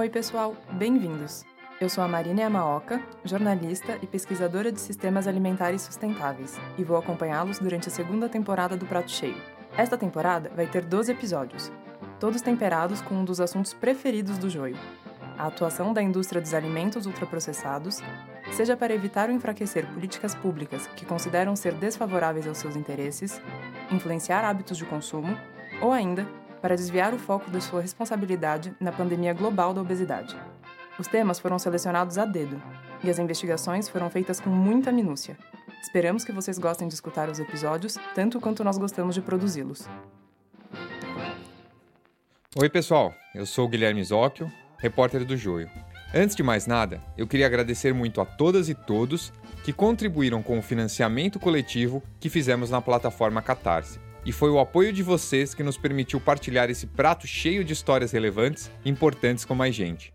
Oi, pessoal, bem-vindos. Eu sou a Marina Yamaoka, jornalista e pesquisadora de sistemas alimentares sustentáveis, e vou acompanhá-los durante a segunda temporada do Prato Cheio. Esta temporada vai ter 12 episódios, todos temperados com um dos assuntos preferidos do Joio: a atuação da indústria dos alimentos ultraprocessados, seja para evitar ou enfraquecer políticas públicas que consideram ser desfavoráveis aos seus interesses, influenciar hábitos de consumo, ou ainda para desviar o foco da sua responsabilidade na pandemia global da obesidade. Os temas foram selecionados a dedo e as investigações foram feitas com muita minúcia. Esperamos que vocês gostem de escutar os episódios tanto quanto nós gostamos de produzi-los. Oi, pessoal. Eu sou o Guilherme Zóquio, repórter do Joio. Antes de mais nada, eu queria agradecer muito a todas e todos que contribuíram com o financiamento coletivo que fizemos na plataforma Catarse e foi o apoio de vocês que nos permitiu partilhar esse prato cheio de histórias relevantes e importantes com mais gente.